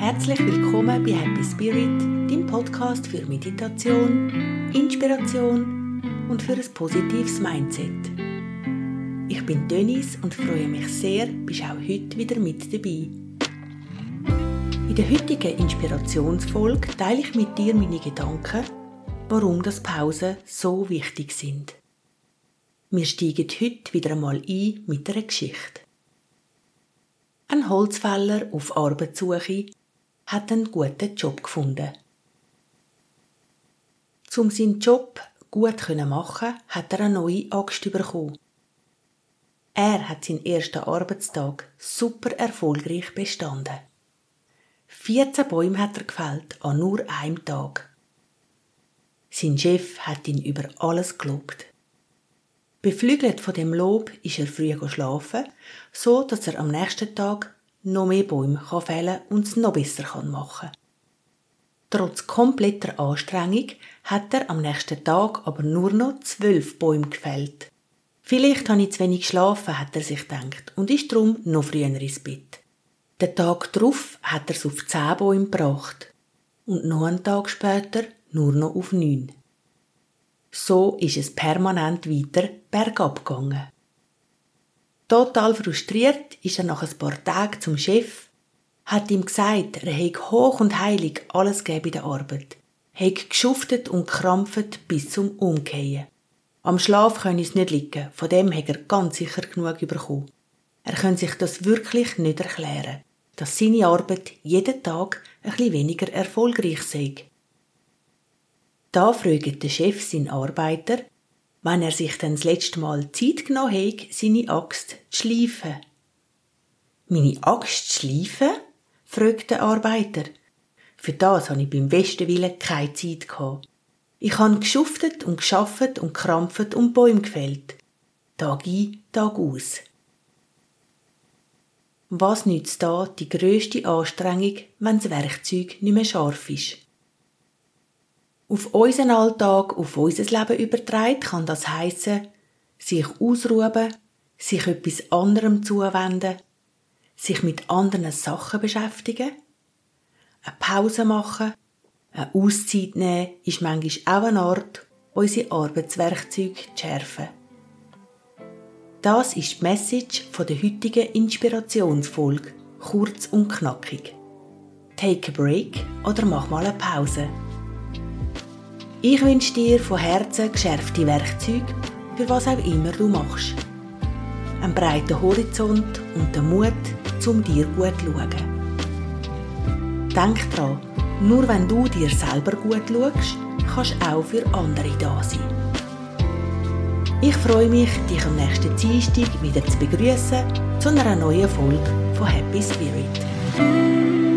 Herzlich willkommen bei Happy Spirit, dem Podcast für Meditation, Inspiration und für ein positives Mindset. Ich bin Dennis und freue mich sehr, bist auch heute wieder mit dabei. In der heutigen Inspirationsfolge teile ich mit dir meine Gedanken, warum das Pausen so wichtig sind. Wir steigen heute wieder einmal ein mit einer Geschichte. Ein Holzfäller auf Arbeitssuche hat einen guten Job gefunden. Um seinen Job gut machen, hat er eine neue Axt bekommen. Er hat seinen ersten Arbeitstag super erfolgreich bestanden. 14 Bäume hat er gefällt an nur einem Tag. Sein Chef hat ihn über alles gelobt. Beflügelt von dem Lob ist er früh schlafen, so dass er am nächsten Tag noch mehr Bäume fällen und es noch besser machen. Trotz kompletter Anstrengung hat er am nächsten Tag aber nur noch zwölf Bäume gefällt. Vielleicht habe ich zu wenig geschlafen, hat er sich gedacht, und ist darum noch früher ins Bett. Den Tag darauf hat er es auf zehn Bäume gebracht. Und noch einen Tag später nur noch auf neun. So ist es permanent weiter bergab gegangen. Total frustriert ist er nach ein paar Tagen zum Chef, hat ihm gesagt, er hätte hoch und heilig alles gegeben in der Arbeit, hätte geschuftet und krampft bis zum Umkehren. Am Schlaf könne es nicht liegen, von dem hat er ganz sicher genug bekommen. Er könnte sich das wirklich nicht erklären, dass seine Arbeit jeden Tag ein bisschen weniger erfolgreich sei. Da fragt der Chef seinen Arbeiter, wenn er sich dann das letzte Mal Zeit genommen hat, seine Axt zu schleifen. Meine Axt zu schleifen? fragt der Arbeiter. Für das habe ich beim besten Willen keine Zeit gehabt. Ich habe geschuftet und geschafft und krampft und Bäume gefällt. Tag ein, Tag aus. Was nützt da die grösste Anstrengung, wenn das Werkzeug nicht mehr scharf ist? Auf unseren Alltag, auf unser Leben übertragen, kann das heißen, sich ausruhen, sich etwas anderem zuwenden, sich mit anderen Sachen beschäftigen, eine Pause machen, eine Auszeit nehmen, ist manchmal auch eine Art, unsere Arbeitswerkzeuge zu schärfen. Das ist die Message der heutigen Inspirationsfolge, kurz und knackig. Take a break oder mach mal eine Pause. Ich wünsche dir von Herzen geschärfte Werkzeuge, für was auch immer du machst. Einen breiten Horizont und den Mut, um dir gut zu schauen. Denk dran, nur wenn du dir selber gut schaust, kannst du auch für andere da sein. Ich freue mich, dich am nächsten Dienstag wieder zu begrüßen zu einer neuen Folge von Happy Spirit.